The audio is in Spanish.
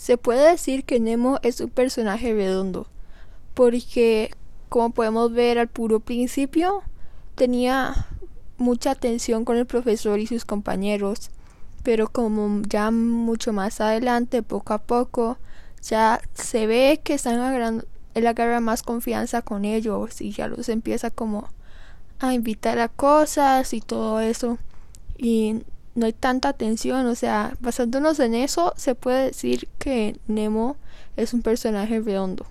Se puede decir que Nemo es un personaje redondo, porque como podemos ver al puro principio, tenía mucha atención con el profesor y sus compañeros, pero como ya mucho más adelante, poco a poco, ya se ve que están agarrando, él agarra más confianza con ellos y ya los empieza como a invitar a cosas y todo eso y no hay tanta atención, o sea, basándonos en eso, se puede decir que Nemo es un personaje redondo.